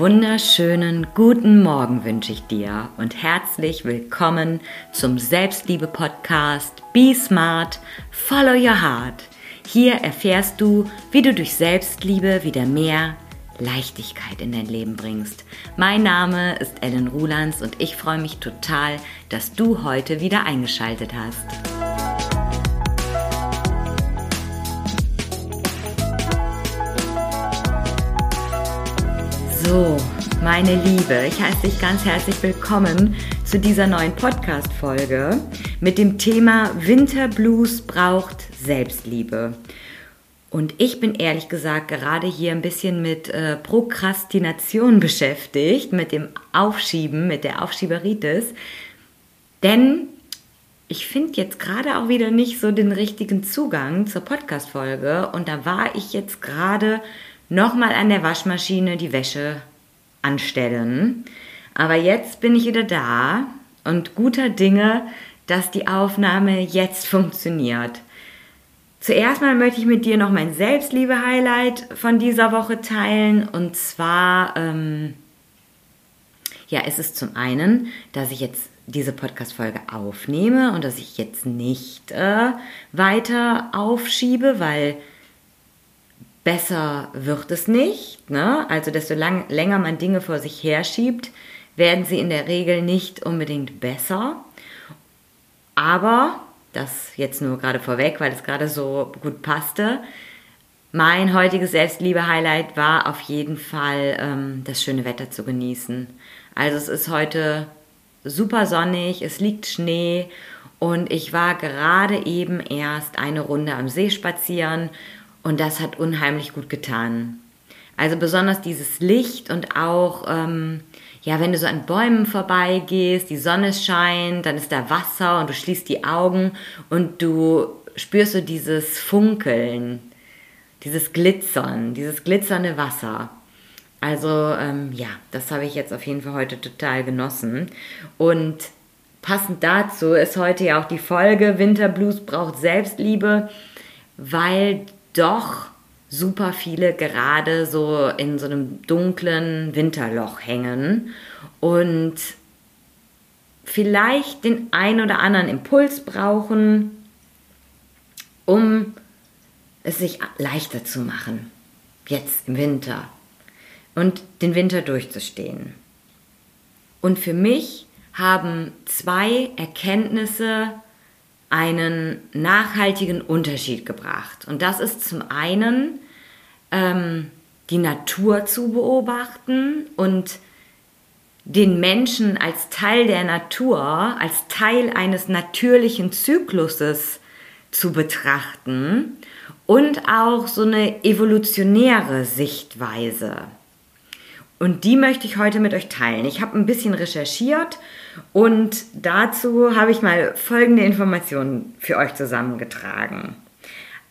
wunderschönen guten Morgen wünsche ich dir und herzlich willkommen zum Selbstliebe-Podcast Be Smart, Follow Your Heart. Hier erfährst du, wie du durch Selbstliebe wieder mehr Leichtigkeit in dein Leben bringst. Mein Name ist Ellen Rulands und ich freue mich total, dass du heute wieder eingeschaltet hast. So, meine Liebe, ich heiße dich ganz herzlich willkommen zu dieser neuen Podcast-Folge mit dem Thema Winterblues braucht Selbstliebe. Und ich bin ehrlich gesagt gerade hier ein bisschen mit äh, Prokrastination beschäftigt, mit dem Aufschieben, mit der Aufschieberitis. Denn ich finde jetzt gerade auch wieder nicht so den richtigen Zugang zur Podcast-Folge. Und da war ich jetzt gerade nochmal an der Waschmaschine die Wäsche anstellen. Aber jetzt bin ich wieder da und guter Dinge, dass die Aufnahme jetzt funktioniert. Zuerst mal möchte ich mit dir noch mein Selbstliebe-Highlight von dieser Woche teilen. Und zwar, ähm, ja, es ist zum einen, dass ich jetzt diese Podcast-Folge aufnehme und dass ich jetzt nicht äh, weiter aufschiebe, weil besser wird es nicht. Ne? Also desto lang, länger man Dinge vor sich herschiebt, werden sie in der Regel nicht unbedingt besser. Aber, das jetzt nur gerade vorweg, weil es gerade so gut passte, mein heutiges Selbstliebe-Highlight war auf jeden Fall ähm, das schöne Wetter zu genießen. Also es ist heute super sonnig, es liegt Schnee und ich war gerade eben erst eine Runde am See spazieren und das hat unheimlich gut getan. Also besonders dieses Licht und auch, ähm, ja, wenn du so an Bäumen vorbeigehst, die Sonne scheint, dann ist da Wasser und du schließt die Augen und du spürst so dieses Funkeln, dieses Glitzern, dieses glitzernde Wasser. Also ähm, ja, das habe ich jetzt auf jeden Fall heute total genossen. Und passend dazu ist heute ja auch die Folge Winterblues braucht Selbstliebe, weil doch super viele gerade so in so einem dunklen Winterloch hängen und vielleicht den ein oder anderen Impuls brauchen, um es sich leichter zu machen, jetzt im Winter und den Winter durchzustehen. Und für mich haben zwei Erkenntnisse einen nachhaltigen Unterschied gebracht. Und das ist zum einen ähm, die Natur zu beobachten und den Menschen als Teil der Natur, als Teil eines natürlichen Zykluses zu betrachten und auch so eine evolutionäre Sichtweise. Und die möchte ich heute mit euch teilen. Ich habe ein bisschen recherchiert und dazu habe ich mal folgende Informationen für euch zusammengetragen.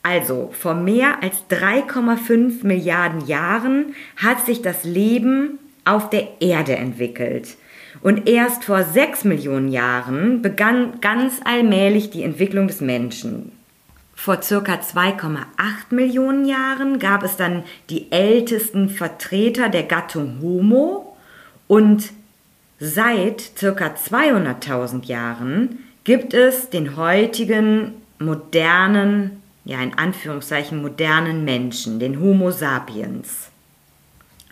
Also, vor mehr als 3,5 Milliarden Jahren hat sich das Leben auf der Erde entwickelt. Und erst vor 6 Millionen Jahren begann ganz allmählich die Entwicklung des Menschen. Vor circa 2,8 Millionen Jahren gab es dann die ältesten Vertreter der Gattung Homo und seit circa 200.000 Jahren gibt es den heutigen modernen, ja in Anführungszeichen modernen Menschen, den Homo sapiens.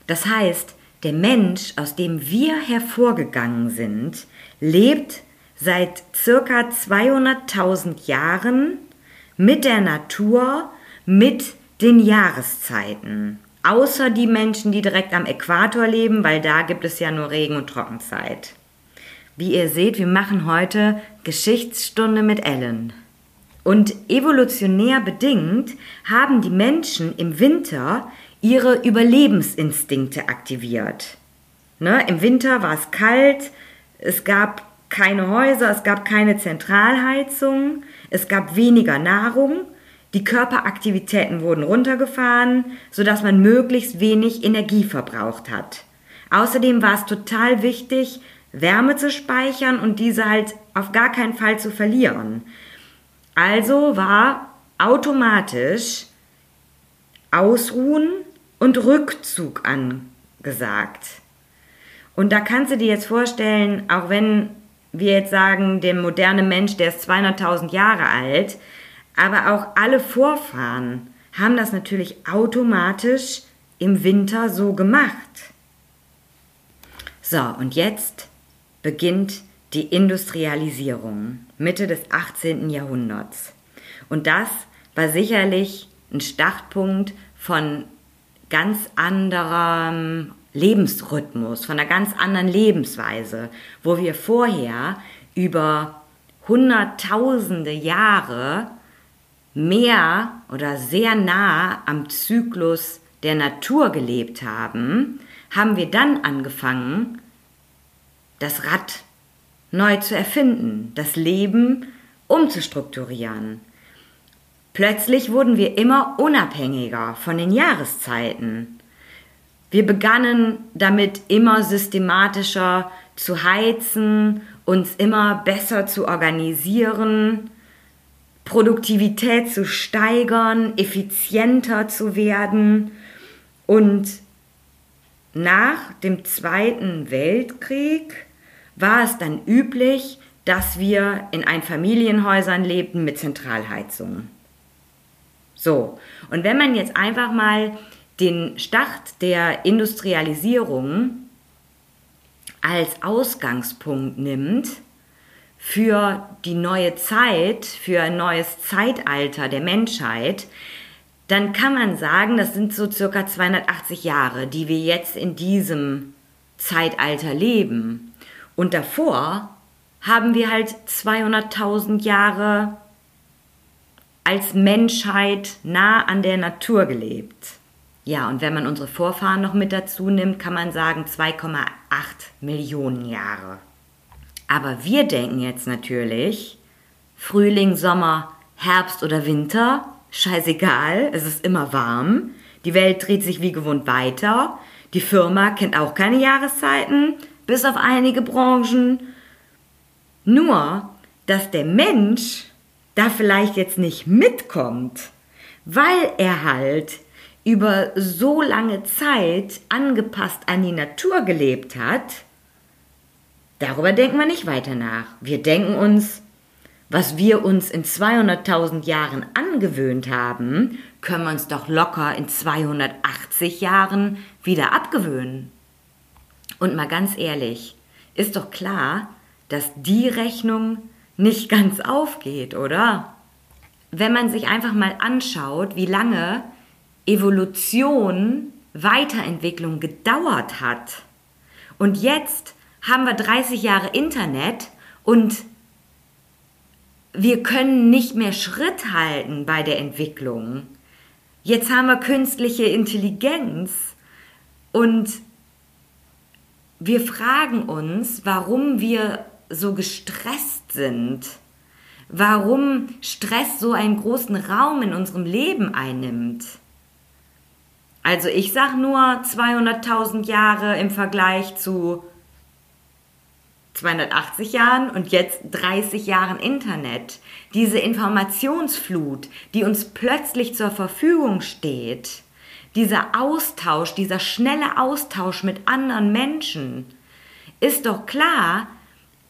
Das heißt, der Mensch, aus dem wir hervorgegangen sind, lebt seit circa 200.000 Jahren mit der Natur, mit den Jahreszeiten. Außer die Menschen, die direkt am Äquator leben, weil da gibt es ja nur Regen- und Trockenzeit. Wie ihr seht, wir machen heute Geschichtsstunde mit Ellen. Und evolutionär bedingt haben die Menschen im Winter ihre Überlebensinstinkte aktiviert. Ne? Im Winter war es kalt, es gab keine Häuser, es gab keine Zentralheizung, es gab weniger Nahrung, die Körperaktivitäten wurden runtergefahren, sodass man möglichst wenig Energie verbraucht hat. Außerdem war es total wichtig, Wärme zu speichern und diese halt auf gar keinen Fall zu verlieren. Also war automatisch Ausruhen und Rückzug angesagt. Und da kannst du dir jetzt vorstellen, auch wenn wir jetzt sagen, der moderne Mensch, der ist 200.000 Jahre alt, aber auch alle Vorfahren haben das natürlich automatisch im Winter so gemacht. So, und jetzt beginnt die Industrialisierung Mitte des 18. Jahrhunderts. Und das war sicherlich ein Startpunkt von ganz anderem Lebensrhythmus, von einer ganz anderen Lebensweise, wo wir vorher über hunderttausende Jahre mehr oder sehr nah am Zyklus der Natur gelebt haben, haben wir dann angefangen, das Rad neu zu erfinden, das Leben umzustrukturieren. Plötzlich wurden wir immer unabhängiger von den Jahreszeiten. Wir begannen damit immer systematischer zu heizen, uns immer besser zu organisieren, Produktivität zu steigern, effizienter zu werden und nach dem Zweiten Weltkrieg war es dann üblich, dass wir in Einfamilienhäusern lebten mit Zentralheizung. So, und wenn man jetzt einfach mal den Start der Industrialisierung als Ausgangspunkt nimmt für die neue Zeit, für ein neues Zeitalter der Menschheit, dann kann man sagen, das sind so circa 280 Jahre, die wir jetzt in diesem Zeitalter leben. Und davor haben wir halt 200.000 Jahre als Menschheit nah an der Natur gelebt. Ja, und wenn man unsere Vorfahren noch mit dazu nimmt, kann man sagen 2,8 Millionen Jahre. Aber wir denken jetzt natürlich, Frühling, Sommer, Herbst oder Winter, scheißegal, es ist immer warm, die Welt dreht sich wie gewohnt weiter, die Firma kennt auch keine Jahreszeiten, bis auf einige Branchen. Nur, dass der Mensch da vielleicht jetzt nicht mitkommt, weil er halt über so lange Zeit angepasst an die Natur gelebt hat, darüber denken wir nicht weiter nach. Wir denken uns, was wir uns in 200.000 Jahren angewöhnt haben, können wir uns doch locker in 280 Jahren wieder abgewöhnen. Und mal ganz ehrlich, ist doch klar, dass die Rechnung nicht ganz aufgeht, oder? Wenn man sich einfach mal anschaut, wie lange Evolution, Weiterentwicklung gedauert hat. Und jetzt haben wir 30 Jahre Internet und wir können nicht mehr Schritt halten bei der Entwicklung. Jetzt haben wir künstliche Intelligenz und wir fragen uns, warum wir so gestresst sind, warum Stress so einen großen Raum in unserem Leben einnimmt. Also ich sage nur 200.000 Jahre im Vergleich zu 280 Jahren und jetzt 30 Jahren Internet. Diese Informationsflut, die uns plötzlich zur Verfügung steht, dieser Austausch, dieser schnelle Austausch mit anderen Menschen, ist doch klar,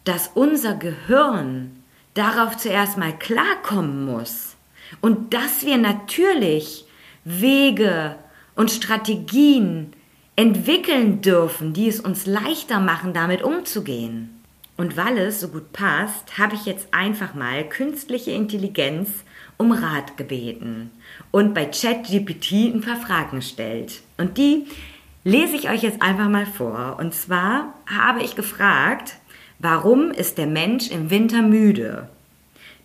dass unser Gehirn darauf zuerst mal klarkommen muss und dass wir natürlich Wege und Strategien entwickeln dürfen, die es uns leichter machen, damit umzugehen. Und weil es so gut passt, habe ich jetzt einfach mal künstliche Intelligenz um Rat gebeten und bei ChatGPT ein paar Fragen gestellt. Und die lese ich euch jetzt einfach mal vor. Und zwar habe ich gefragt, warum ist der Mensch im Winter müde?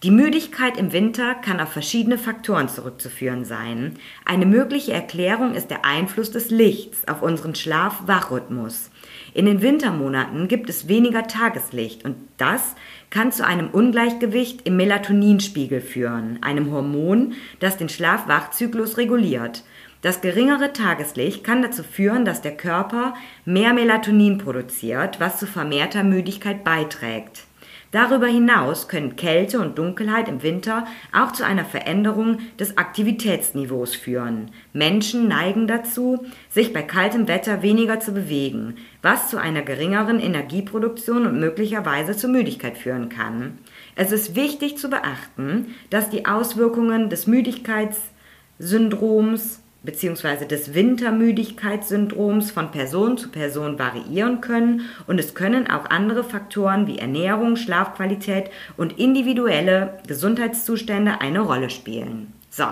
Die Müdigkeit im Winter kann auf verschiedene Faktoren zurückzuführen sein. Eine mögliche Erklärung ist der Einfluss des Lichts auf unseren Schlaf-Wach-Rhythmus. In den Wintermonaten gibt es weniger Tageslicht und das kann zu einem Ungleichgewicht im Melatoninspiegel führen, einem Hormon, das den Schlaf-Wach-Zyklus reguliert. Das geringere Tageslicht kann dazu führen, dass der Körper mehr Melatonin produziert, was zu vermehrter Müdigkeit beiträgt. Darüber hinaus können Kälte und Dunkelheit im Winter auch zu einer Veränderung des Aktivitätsniveaus führen. Menschen neigen dazu, sich bei kaltem Wetter weniger zu bewegen, was zu einer geringeren Energieproduktion und möglicherweise zur Müdigkeit führen kann. Es ist wichtig zu beachten, dass die Auswirkungen des Müdigkeitssyndroms bzw. des Wintermüdigkeitssyndroms von Person zu Person variieren können und es können auch andere Faktoren wie Ernährung, Schlafqualität und individuelle Gesundheitszustände eine Rolle spielen. So,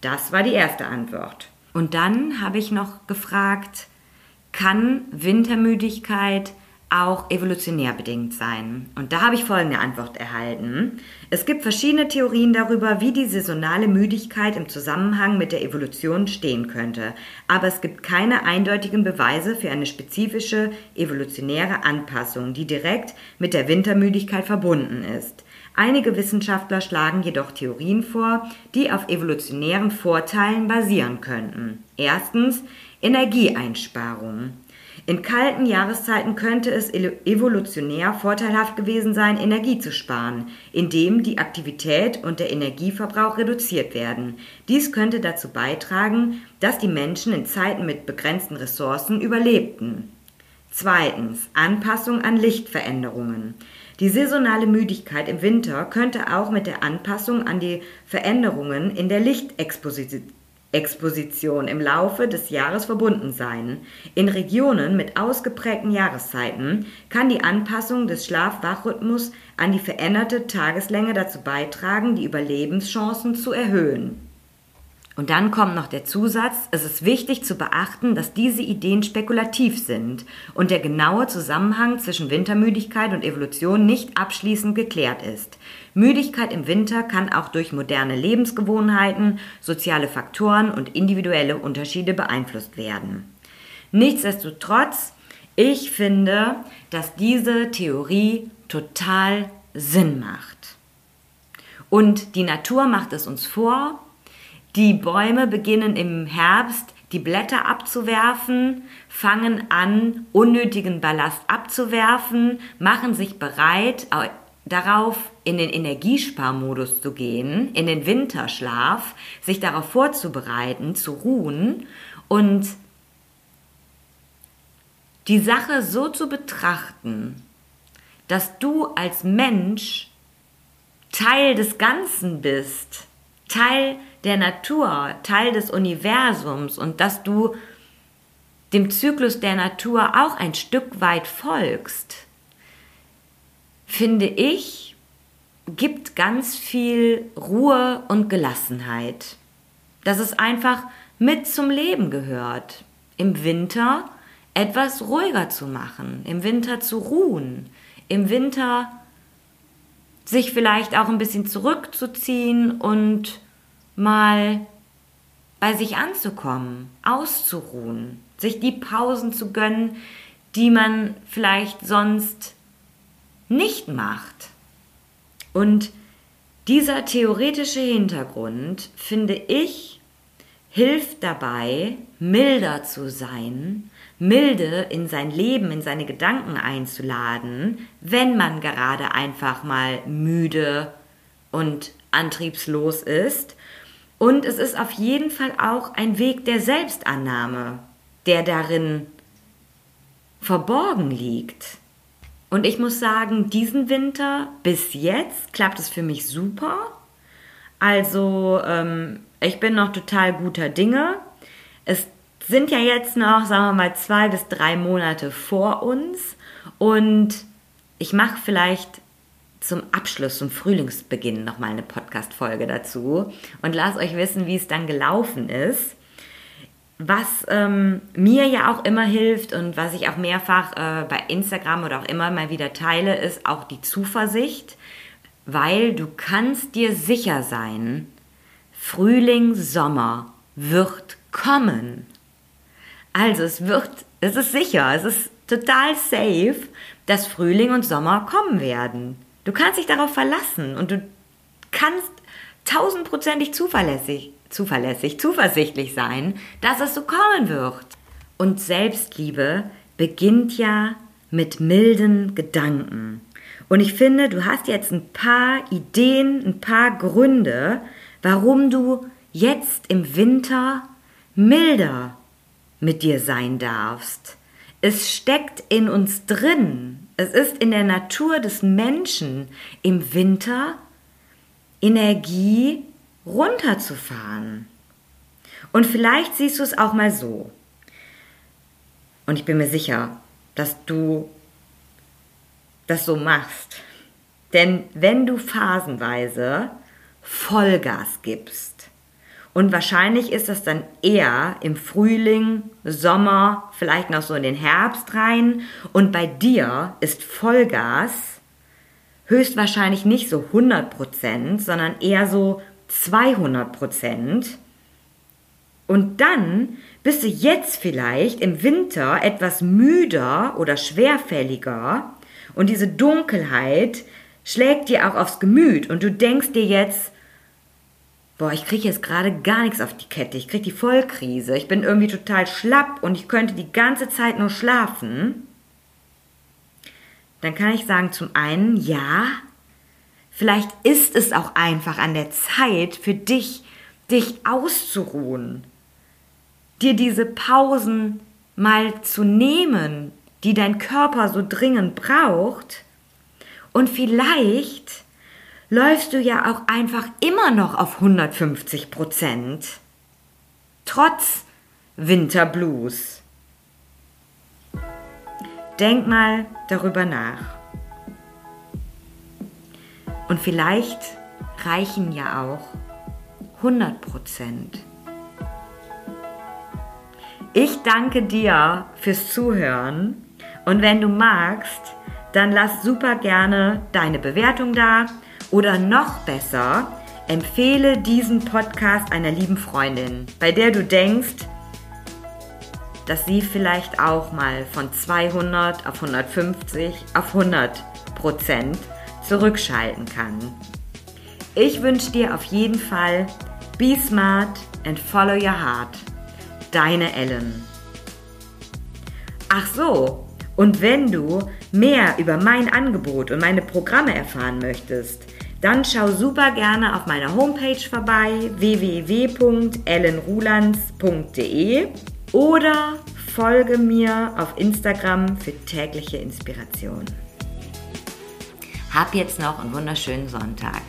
das war die erste Antwort. Und dann habe ich noch gefragt, kann Wintermüdigkeit auch evolutionär bedingt sein? Und da habe ich folgende Antwort erhalten. Es gibt verschiedene Theorien darüber, wie die saisonale Müdigkeit im Zusammenhang mit der Evolution stehen könnte, aber es gibt keine eindeutigen Beweise für eine spezifische evolutionäre Anpassung, die direkt mit der Wintermüdigkeit verbunden ist. Einige Wissenschaftler schlagen jedoch Theorien vor, die auf evolutionären Vorteilen basieren könnten. Erstens Energieeinsparung. In kalten Jahreszeiten könnte es evolutionär vorteilhaft gewesen sein, Energie zu sparen, indem die Aktivität und der Energieverbrauch reduziert werden. Dies könnte dazu beitragen, dass die Menschen in Zeiten mit begrenzten Ressourcen überlebten. Zweitens Anpassung an Lichtveränderungen. Die saisonale Müdigkeit im Winter könnte auch mit der Anpassung an die Veränderungen in der Lichtexposition Exposition im Laufe des Jahres verbunden sein. In Regionen mit ausgeprägten Jahreszeiten kann die Anpassung des Schlaf-Wach-Rhythmus an die veränderte Tageslänge dazu beitragen, die Überlebenschancen zu erhöhen. Und dann kommt noch der Zusatz, es ist wichtig zu beachten, dass diese Ideen spekulativ sind und der genaue Zusammenhang zwischen Wintermüdigkeit und Evolution nicht abschließend geklärt ist. Müdigkeit im Winter kann auch durch moderne Lebensgewohnheiten, soziale Faktoren und individuelle Unterschiede beeinflusst werden. Nichtsdestotrotz, ich finde, dass diese Theorie total Sinn macht. Und die Natur macht es uns vor, die Bäume beginnen im Herbst die Blätter abzuwerfen, fangen an, unnötigen Ballast abzuwerfen, machen sich bereit, darauf in den Energiesparmodus zu gehen, in den Winterschlaf, sich darauf vorzubereiten, zu ruhen und die Sache so zu betrachten, dass du als Mensch Teil des Ganzen bist, Teil der Natur, Teil des Universums und dass du dem Zyklus der Natur auch ein Stück weit folgst, finde ich, gibt ganz viel Ruhe und Gelassenheit. Dass es einfach mit zum Leben gehört. Im Winter etwas ruhiger zu machen, im Winter zu ruhen, im Winter sich vielleicht auch ein bisschen zurückzuziehen und mal bei sich anzukommen, auszuruhen, sich die Pausen zu gönnen, die man vielleicht sonst nicht macht. Und dieser theoretische Hintergrund, finde ich, hilft dabei, milder zu sein, milde in sein Leben, in seine Gedanken einzuladen, wenn man gerade einfach mal müde und antriebslos ist und es ist auf jeden Fall auch ein Weg der Selbstannahme, der darin verborgen liegt. Und ich muss sagen, diesen Winter bis jetzt klappt es für mich super. Also ähm, ich bin noch total guter Dinge. Es sind ja jetzt noch, sagen wir mal, zwei bis drei Monate vor uns. Und ich mache vielleicht zum Abschluss, zum Frühlingsbeginn nochmal eine Podcast-Folge dazu und lasst euch wissen, wie es dann gelaufen ist. Was ähm, mir ja auch immer hilft und was ich auch mehrfach äh, bei Instagram oder auch immer mal wieder teile, ist auch die Zuversicht, weil du kannst dir sicher sein, Frühling, Sommer wird kommen. Also es wird, es ist sicher, es ist total safe, dass Frühling und Sommer kommen werden. Du kannst dich darauf verlassen und du kannst tausendprozentig zuverlässig, zuverlässig, zuversichtlich sein, dass es so kommen wird. Und Selbstliebe beginnt ja mit milden Gedanken. Und ich finde, du hast jetzt ein paar Ideen, ein paar Gründe, warum du jetzt im Winter milder mit dir sein darfst. Es steckt in uns drin. Es ist in der Natur des Menschen im Winter Energie runterzufahren. Und vielleicht siehst du es auch mal so. Und ich bin mir sicher, dass du das so machst. Denn wenn du phasenweise Vollgas gibst, und wahrscheinlich ist das dann eher im Frühling, Sommer, vielleicht noch so in den Herbst rein, und bei dir ist Vollgas höchstwahrscheinlich nicht so 100%, sondern eher so 200%. Und dann bist du jetzt vielleicht im Winter etwas müder oder schwerfälliger. Und diese Dunkelheit schlägt dir auch aufs Gemüt. Und du denkst dir jetzt, boah, ich kriege jetzt gerade gar nichts auf die Kette, ich kriege die Vollkrise, ich bin irgendwie total schlapp und ich könnte die ganze Zeit nur schlafen, dann kann ich sagen, zum einen, ja, vielleicht ist es auch einfach an der Zeit für dich, dich auszuruhen dir diese Pausen mal zu nehmen, die dein Körper so dringend braucht. Und vielleicht läufst du ja auch einfach immer noch auf 150 Prozent. Trotz Winterblues. Denk mal darüber nach. Und vielleicht reichen ja auch 100 Prozent. Ich danke dir fürs Zuhören und wenn du magst, dann lass super gerne deine Bewertung da oder noch besser, empfehle diesen Podcast einer lieben Freundin, bei der du denkst, dass sie vielleicht auch mal von 200 auf 150 auf 100 Prozent zurückschalten kann. Ich wünsche dir auf jeden Fall Be smart and follow your heart deine Ellen. Ach so, und wenn du mehr über mein Angebot und meine Programme erfahren möchtest, dann schau super gerne auf meiner Homepage vorbei www.ellenrulands.de oder folge mir auf Instagram für tägliche Inspiration. Hab jetzt noch einen wunderschönen Sonntag.